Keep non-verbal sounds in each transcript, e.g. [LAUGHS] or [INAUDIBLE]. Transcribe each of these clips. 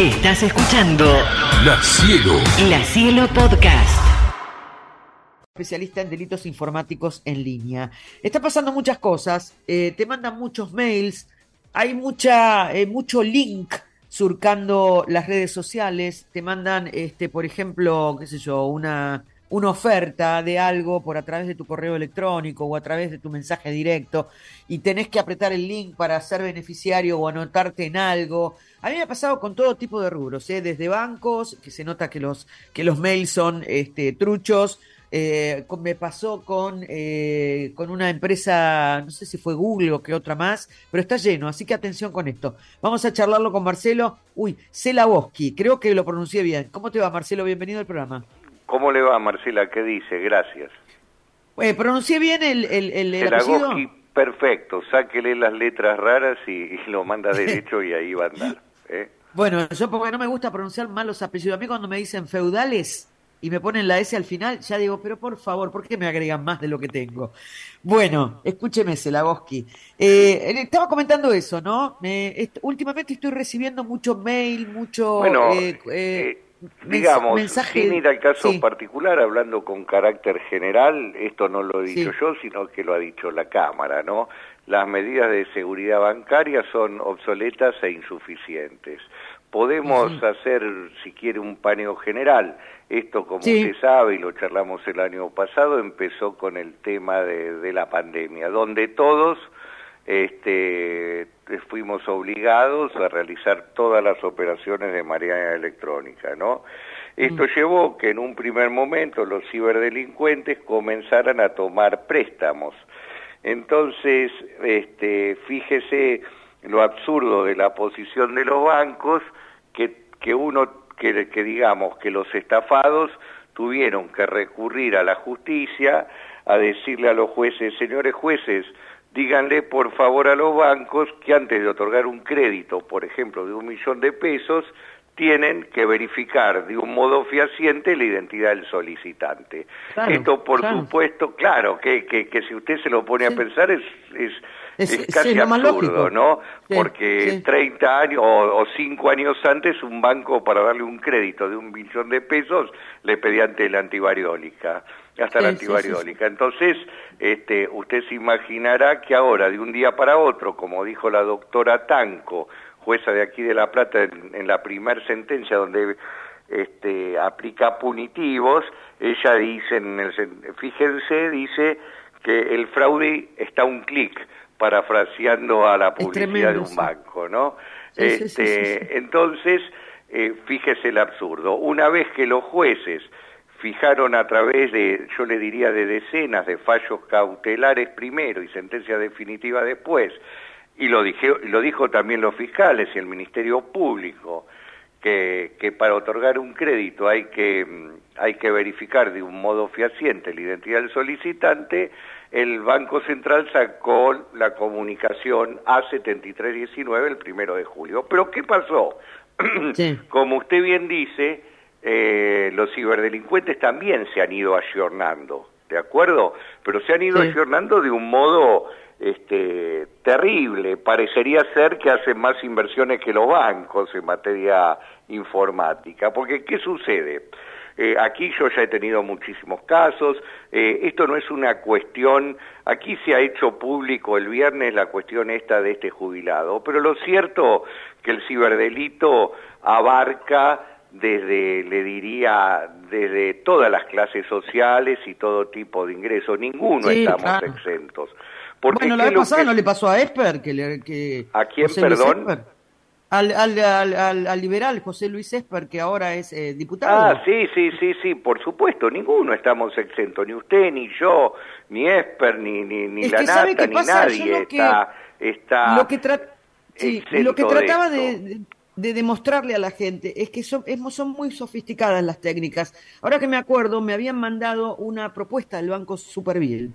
Estás escuchando La Cielo. La Cielo Podcast. especialista en delitos informáticos en línea. Está pasando muchas cosas, eh, te mandan muchos mails, hay mucha, eh, mucho link surcando las redes sociales, te mandan, este, por ejemplo, qué sé yo, una, una oferta de algo por a través de tu correo electrónico o a través de tu mensaje directo y tenés que apretar el link para ser beneficiario o anotarte en algo. A mí me ha pasado con todo tipo de rubros, ¿eh? desde bancos, que se nota que los, que los mails son este, truchos, eh, me pasó con, eh, con una empresa, no sé si fue Google o qué otra más, pero está lleno, así que atención con esto. Vamos a charlarlo con Marcelo, uy, Celaboski, creo que lo pronuncié bien. ¿Cómo te va, Marcelo? Bienvenido al programa. ¿Cómo le va, Marcela? ¿Qué dice? Gracias. Eh, ¿Pronuncié bien el, el, el, el apellido? Pelagoski, perfecto. Sáquele las letras raras y, y lo manda derecho y ahí va a andar. ¿eh? Bueno, yo porque no me gusta pronunciar mal los apellidos. A mí cuando me dicen feudales y me ponen la S al final, ya digo, pero por favor, ¿por qué me agregan más de lo que tengo? Bueno, escúcheme, Selagoski. Eh, le estaba comentando eso, ¿no? Eh, est- últimamente estoy recibiendo mucho mail, mucho... Bueno, eh, eh, eh, digamos, mensaje- sin ir al caso sí. particular, hablando con carácter general, esto no lo he dicho Sí. yo, sino que lo ha dicho la Cámara, ¿no? Las medidas de seguridad bancaria son obsoletas e insuficientes. Podemos hacer, si quiere, un paneo general. Esto, como usted sabe, y lo charlamos el año pasado, empezó con el tema de, de la pandemia, donde todos este, fuimos obligados a realizar todas las operaciones de manera electrónica, ¿no? Esto llevó que en un primer momento los ciberdelincuentes comenzaran a tomar préstamos. Entonces, este, fíjese lo absurdo de la posición de los bancos, que, que uno, que, que digamos que los estafados tuvieron que recurrir a la justicia a decirle a los jueces, señores jueces, díganle por favor a los bancos que antes de otorgar un crédito, por ejemplo, de un millón de pesos, tienen que verificar de un modo fehaciente la identidad del solicitante. Claro, Esto, por claro. supuesto, claro, que, que, que si usted se lo pone Sí. a pensar es, es, Es- casi absurdo. ¿no? Sí, Porque sí. 30 años o, o 5 años antes un banco para darle un crédito de un millón de pesos le pedía ante la antivariólica, hasta la Sí, sí, antivariólica. Entonces, este, usted se imaginará que ahora, de un día para otro, como dijo la doctora Tanco, jueza de aquí de La Plata, en, en la primer sentencia donde este, aplica punitivos, ella dice, en el, fíjense, dice que el fraude está un clic, parafraseando a la publicidad de un banco, ¿no? Este. Entonces, eh, fíjese el absurdo. Una vez que los jueces fijaron a través de, yo le diría, de decenas de fallos cautelares primero y sentencia definitiva después, y lo, dije, lo dijo también los fiscales y el Ministerio Público, que, que para otorgar un crédito hay que, mm, hay que verificar de un modo fehaciente la identidad del solicitante, el Banco Central sacó la comunicación A7319 el primero de julio. Pero ¿qué pasó? [CLEARS THROAT] Sí. Como usted bien dice, eh, los ciberdelincuentes también se han ido ayornando, ¿de acuerdo? Pero se han ido Sí. ayornando de un modo este, terrible. Parecería ser que hacen más inversiones que los bancos en materia informática. Porque, ¿qué sucede? Eh, aquí yo ya he tenido muchísimos casos. Eh, esto no es una cuestión. Aquí se ha hecho público el viernes la cuestión esta de este jubilado. Pero lo cierto que el ciberdelito abarca desde, le diría, desde todas las clases sociales y todo tipo de ingresos. Ninguno Sí, estamos claro. exentos. Porque bueno, la ¿qué vez pasada que- no le pasó a Esper, que le... Que ¿A quién, José perdón? Al, al, al, al- al liberal José Luis Esper, que ahora es eh, diputado. Ah, sí, sí, sí, sí, por supuesto, ninguno estamos exentos, ni usted, ni yo, ni Esper, ni, ni, ni Es la que ¿sabe nata, ni pasa? Nadie lo que- está, está lo que, sí, lo que trataba de- de demostrarle a la gente es que son, es- son muy sofisticadas las técnicas. Ahora que me acuerdo, me habían mandado una propuesta del Banco Superville,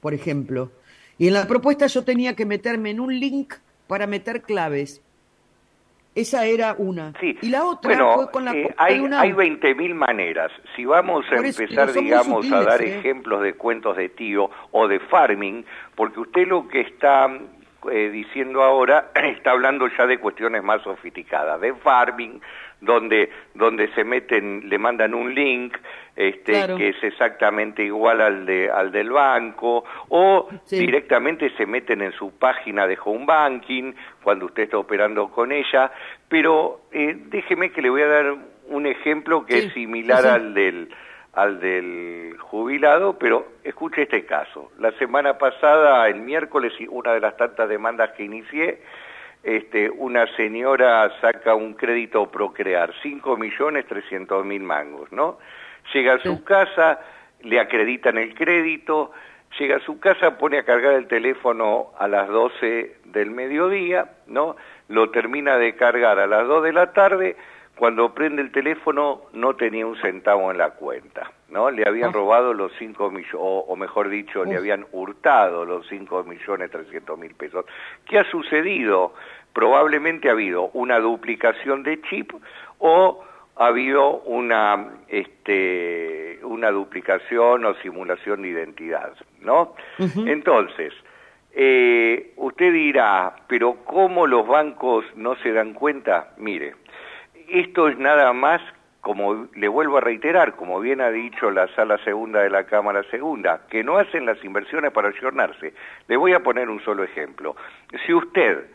por ejemplo, y en la propuesta yo tenía que meterme en un link para meter claves. Esa era una. Sí. Y la otra bueno, fue con la eh, hay, una- hay 20.000 maneras. Si vamos a eso, empezar, digamos, a dar ¿eh? ejemplos de cuentos de tío o de farming, porque usted lo que está eh, diciendo ahora [CLEARS THROAT] está hablando ya de cuestiones más sofisticadas, de farming, donde donde se meten, le mandan un link este, que es exactamente igual al de al del banco o directamente se meten en su página de home banking cuando usted está operando con ella, pero eh, déjeme que le voy a dar un ejemplo que es similar al del al del jubilado, pero escuche este caso. La semana pasada, el miércoles, una de las tantas demandas que inicié, este, una señora saca un crédito Procrear, 5 millones 300 mil mangos, ¿no? Llega a su casa, le acreditan el crédito, llega a su casa, pone a cargar el teléfono a las 12 del mediodía, ¿no? Lo termina de cargar a las 2 de la tarde, cuando prende el teléfono no tenía un centavo en la cuenta, ¿no? Le habían ah. robado los 5 millones, o, mejor dicho, le habían hurtado los 5 millones 300 mil pesos. ¿Qué ha sucedido? Probablemente ha habido una duplicación de chip o ha habido una, este, una duplicación o simulación de identidad, ¿no? Entonces, eh, usted dirá, pero ¿cómo los bancos no se dan cuenta? Mire, esto es nada más, como le vuelvo a reiterar, como bien ha dicho la sala segunda de la Cámara Segunda, que no hacen las inversiones para ayornarse. Le voy a poner un solo ejemplo. Si usted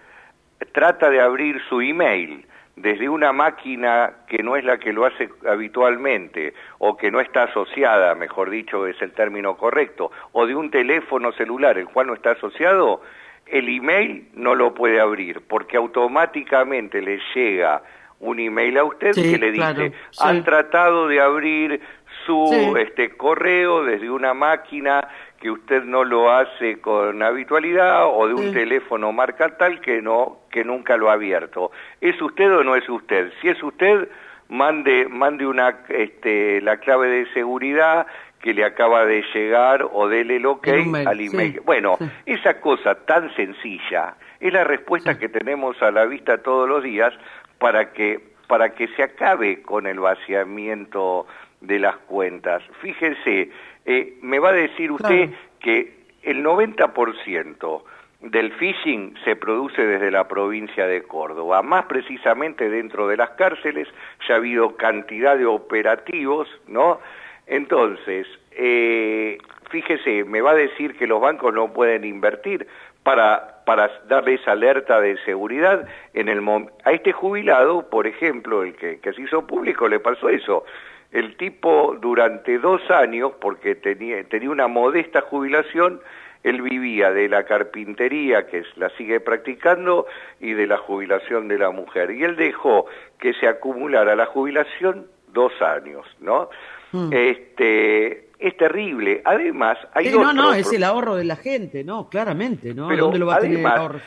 trata de abrir su email desde una máquina que no es la que lo hace habitualmente o que no está asociada, mejor dicho es el término correcto, o de un teléfono celular el cual no está asociado, el email no lo puede abrir porque automáticamente le llega un email a usted que le dice, han tratado de abrir su este correo desde una máquina que usted no lo hace con habitualidad o de un teléfono marca tal que no que nunca lo ha abierto. ¿Es usted o no es usted? Si es usted, mande mande una este la clave de seguridad que le acaba de llegar o dele el ok al email. bueno, esa cosa tan sencilla es la respuesta que tenemos a la vista todos los días para que, para que se acabe con el vaciamiento de las cuentas. Fíjense, eh, me va a decir usted que el 90% del phishing se produce desde la provincia de Córdoba, más precisamente dentro de las cárceles, ya ha habido cantidad de operativos, ¿no? Entonces, eh, fíjese, me va a decir que los bancos no pueden invertir para, para darle esa alerta de seguridad en el a este jubilado, por ejemplo, el que, que se hizo público, le pasó eso. El tipo durante dos años, porque tenía, tenía una modesta jubilación, él vivía de la carpintería, que la sigue practicando, y de la jubilación de la mujer. Y él dejó que se acumulara la jubilación dos años, ¿no? Mm. Este, es terrible. Además, hay No, no, es el ahorro de la gente, ¿no? Claramente, ¿no? ¿Dónde lo va a tener el ahorro?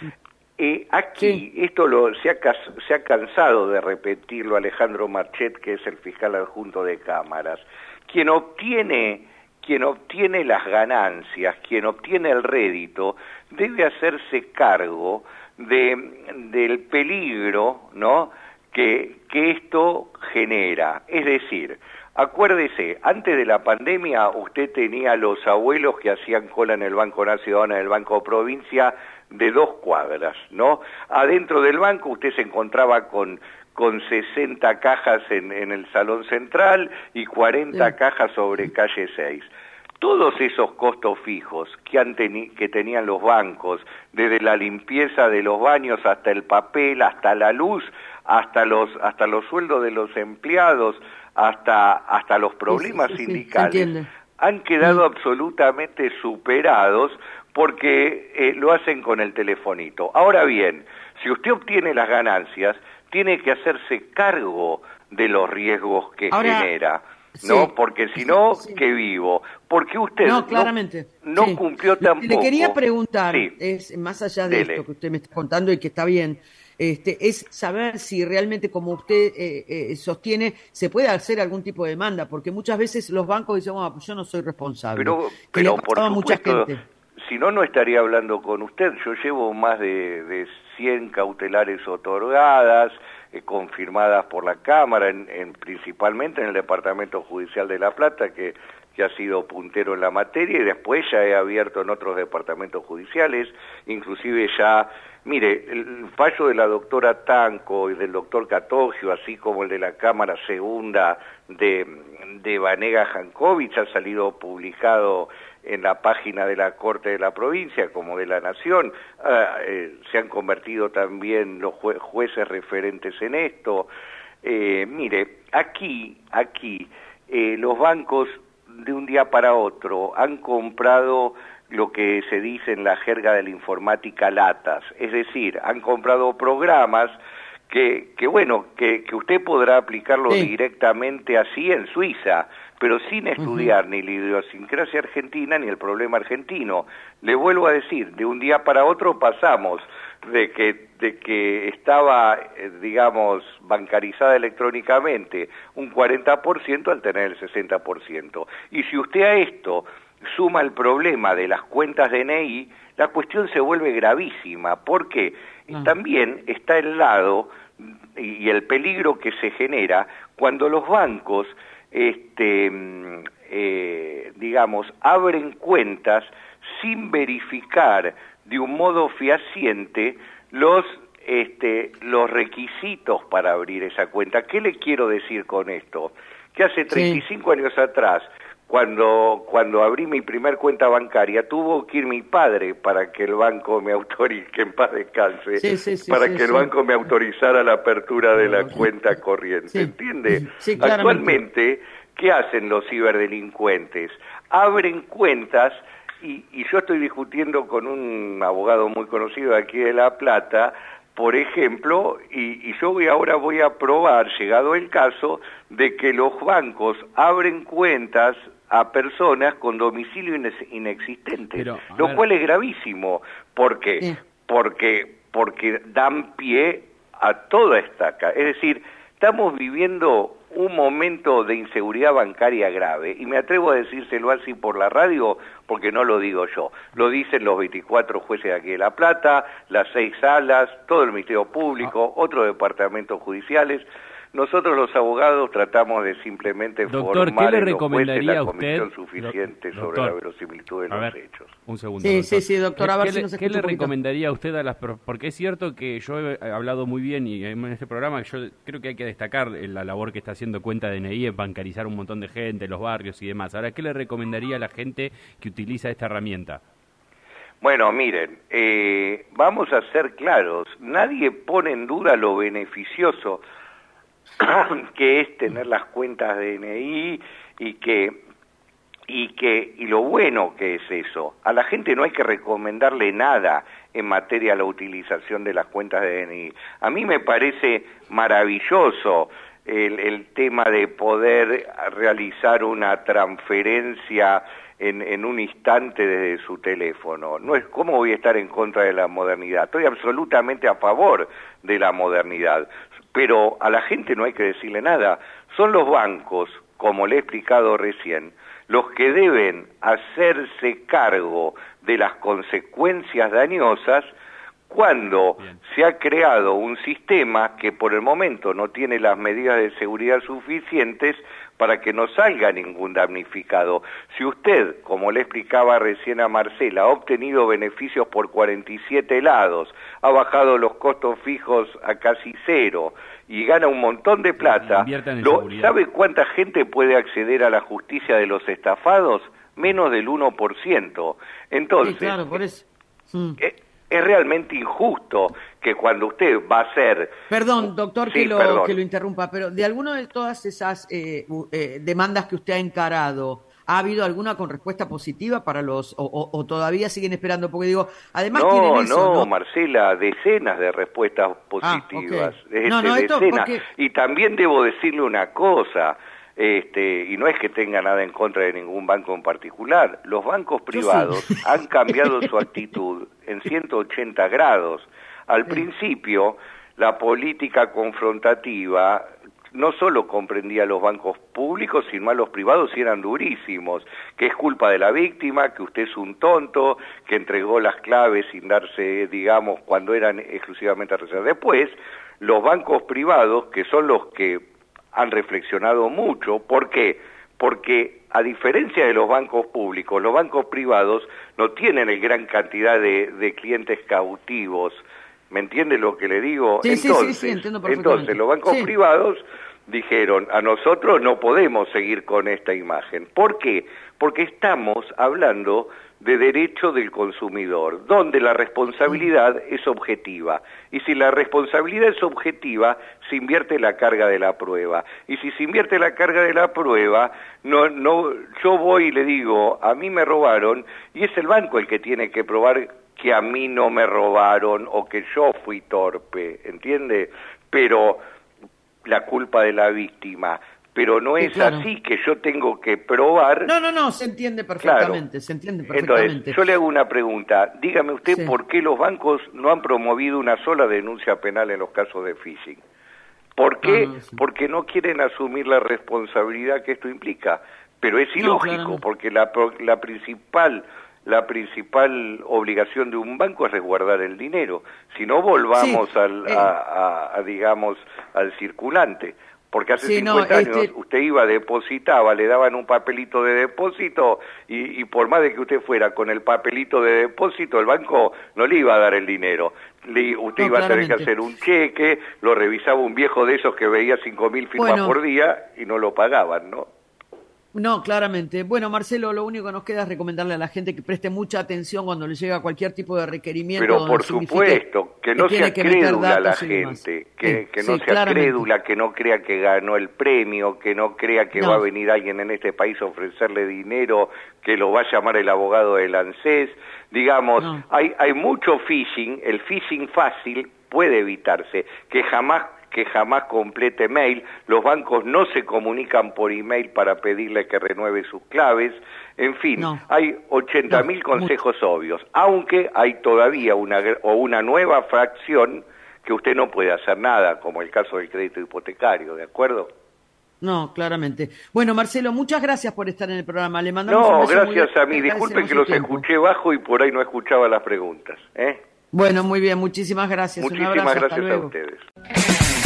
Eh, aquí, esto lo, se, ha, se ha cansado de repetirlo Alejandro Marchet, que es el fiscal adjunto de cámaras. Quien obtiene, quien obtiene las ganancias, quien obtiene el rédito, debe hacerse cargo de, del peligro, ¿no? Que, que esto genera. Es decir, Acuérdese, antes de la pandemia usted tenía a los abuelos que hacían cola en el Banco Nacional, en el Banco Provincia, de dos cuadras, ¿no? Adentro del banco usted se encontraba con con 60 cajas en, en el salón central y 40 cajas sobre calle 6. Todos esos costos fijos que, han que tenían los bancos, desde la limpieza de los baños hasta el papel, hasta la luz, hasta los, hasta los sueldos de los empleados, hasta, hasta los problemas sindicales, han quedado absolutamente superados porque eh, lo hacen con el telefonito. Ahora bien, si usted obtiene las ganancias, tiene que hacerse cargo de los riesgos que genera. ¿no? Porque si no, ¿qué vivo? Porque usted no, claramente. no, cumplió tampoco. Le quería preguntar, es más allá de esto que usted me está contando y que está bien, este, es saber si realmente, como usted eh, eh, sostiene, se puede hacer algún tipo de demanda, porque muchas veces los bancos dicen, bueno, pues yo no soy responsable. Pero, pero por supuesto, si no, no estaría hablando con usted. Yo llevo más de, de 100 cautelares otorgadas, eh, confirmadas por la Cámara, en, principalmente en el Departamento Judicial de La Plata, que que ha sido puntero en la materia y después ya he abierto en otros departamentos judiciales, inclusive ya, mire, el fallo de la doctora Tanco y del doctor Catogio, así como el de la Cámara Segunda de, de Vanega Jankovic, ha salido publicado en la página de la Corte de la Provincia como de la Nación, ah, eh, se han convertido también los jueces referentes en esto. Eh, mire, aquí, aquí, eh, los bancos de un día para otro han comprado lo que se dice en la jerga de la informática latas, es decir, han comprado programas que, que bueno, que, que usted podrá aplicarlo directamente así en Suiza, pero sin estudiar ni la idiosincrasia argentina ni el problema argentino. Le vuelvo a decir, de un día para otro pasamos de que, de que estaba, eh, digamos, bancarizada electrónicamente un 40% al tener el 60%. Y si usted a esto suma el problema de las cuentas de DNI, la cuestión se vuelve gravísima, porque ah. también está el lado y el peligro que se genera cuando los bancos, este, mm, eh, digamos, abren cuentas sin verificar de un modo fehaciente los este, los requisitos para abrir esa cuenta. ¿Qué le quiero decir con esto? Que hace 35 años atrás, cuando, cuando abrí mi primer cuenta bancaria, tuvo que ir mi padre para que el banco me autorice, que en paz descanse, para que el banco me autorizara la apertura de la cuenta corriente. ¿Entiende? Actualmente, ¿qué hacen los ciberdelincuentes? Abren cuentas y, yo estoy discutiendo con un abogado muy conocido aquí de La Plata, por ejemplo, y, yo voy, ahora voy a probar, llegado el caso, de que los bancos abren cuentas a personas con domicilio inexistente, lo cual es gravísimo. ¿Por qué? Porque, porque dan pie a toda esta... Es decir, estamos viviendo un momento de inseguridad bancaria grave, y me atrevo a decírselo así por la radio porque no lo digo yo, lo dicen los 24 jueces de aquí de La Plata, las seis salas, todo el Ministerio Público, ah. otros departamentos judiciales, nosotros los abogados tratamos de simplemente doctor, formar ¿qué le recomendaría la comisión suficiente sobre la verosimilitud de los hechos. Un segundo. Sí, sí, sí, doctor. A ver ¿Qué, si ¿qué le recomendaría a usted a las... Porque es cierto que yo he hablado muy bien y en este programa yo creo que hay que destacar la labor que está haciendo Cuenta DNI en bancarizar un montón de gente, los barrios y demás. Ahora, ¿qué le recomendaría a la gente que utiliza esta herramienta? Bueno, miren, eh, vamos a ser claros, nadie pone en duda lo beneficioso [COUGHS] que es tener las cuentas de DNI y que y que y lo bueno que es eso. A la gente no hay que recomendarle nada en materia de la utilización de las cuentas de DNI. A mí me parece maravilloso el, el tema de poder realizar una transferencia en, en, un instante desde su teléfono. No es cómo voy a estar en contra de la modernidad. Estoy absolutamente a favor de la modernidad pero a la gente no hay que decirle nada. Son los bancos, como le he explicado recién, los que deben hacerse cargo de las consecuencias dañosas cuando se ha creado un sistema que por el momento no tiene las medidas de seguridad suficientes para que no salga ningún damnificado. Si usted, como le explicaba recién a Marcela, ha obtenido beneficios por 47 lados, ha bajado los costos fijos a casi cero y gana un montón de plata, ¿sabe cuánta gente puede acceder a la justicia de los estafados? Menos del 1%. Entonces, claro, por eso. Mm. Eh, es realmente injusto que cuando usted va a ser... Perdón, doctor, que, lo, que lo interrumpa, pero de alguna de todas esas eh, eh, demandas que usted ha encarado, ¿ha habido alguna con respuesta positiva para los... o, todavía siguen esperando? Porque digo, además no, tienen eso, no, no, Marcela, decenas de respuestas ah, positivas. no, no, esto decenas. Y también debo decirle una cosa este, y no es que tenga nada en contra de ningún banco en particular, los bancos privados [LAUGHS] han cambiado su actitud en 180 grados. Al principio, la política confrontativa no solo comprendía a los bancos públicos, sino a los privados y eran durísimos, que es culpa de la víctima, que usted es un tonto, que entregó las claves sin darse, digamos, cuando eran exclusivamente reservas. Después, los bancos privados, que son los que han reflexionado mucho. ¿Por qué? Porque a diferencia de los bancos públicos, los bancos privados no tienen el gran cantidad de, de clientes cautivos. ¿Me entiende lo que le digo? Sí, sí, entonces, sí, sí, entiendo perfectamente. entonces, los bancos privados dijeron, a nosotros no podemos seguir con esta imagen. ¿Por qué? Porque estamos hablando de derecho del consumidor, donde la responsabilidad es objetiva. Y si la responsabilidad es objetiva, se invierte la carga de la prueba. Y si se invierte la carga de la prueba, no, no, yo voy y le digo, a mí me robaron, y es el banco el que tiene que probar que a mí no me robaron o que yo fui torpe, ¿entiende? Pero la culpa de la víctima. Pero no es claro. así que yo tengo que probar. No, no, no, se entiende Claro. perfectamente, se entiende perfectamente. Entonces, yo le hago una pregunta. Dígame usted Sí. por qué los bancos no han promovido una sola denuncia penal en los casos de phishing. ¿Por qué? Ah, sí. Porque no quieren asumir la responsabilidad que esto implica. Pero es ilógico, porque la, la principal la principal obligación de un banco es resguardar el dinero. Si no volvamos Sí, al, eh. a, a- a, digamos al circulante. Porque hace Sí, no, 50 años este- usted iba, depositaba, le daban un papelito de depósito y, y por más de que usted fuera con el papelito de depósito, el banco no le iba a dar el dinero. Le- usted No, iba a tener que hacer un cheque, lo revisaba un viejo de esos que veía 5.000 firmas Bueno. por día y no lo pagaban, ¿no? No, claramente. Bueno, Marcelo, lo único que nos queda es recomendarle a la gente que preste mucha atención cuando le llega cualquier tipo de requerimiento. Pero por supuesto, que no sea crédula la gente, que, Sí, que no sí, sea claramente. crédula, que no crea que ganó el premio, que no crea que No. va a venir alguien en este país a ofrecerle dinero, que lo va a llamar el abogado del ANSES. Digamos, No. hay, hay mucho phishing, el phishing fácil puede evitarse, que jamás que jamás complete mail, los bancos no se comunican por email para pedirle que renueve sus claves, en fin, No. hay 80 mil No, consejos obvios, aunque hay todavía una, o una nueva fracción que usted no puede hacer nada, como el caso del crédito hipotecario, ¿de acuerdo? No, claramente. Bueno, Marcelo, muchas gracias por estar en el programa. Le mandamos un No, gracias a mí, disculpen que los tiempo. escuché bajo y por ahí no escuchaba las preguntas. ¿eh? Bueno, muy bien, muchísimas gracias. un Muchísimas abrazo, gracias a ustedes.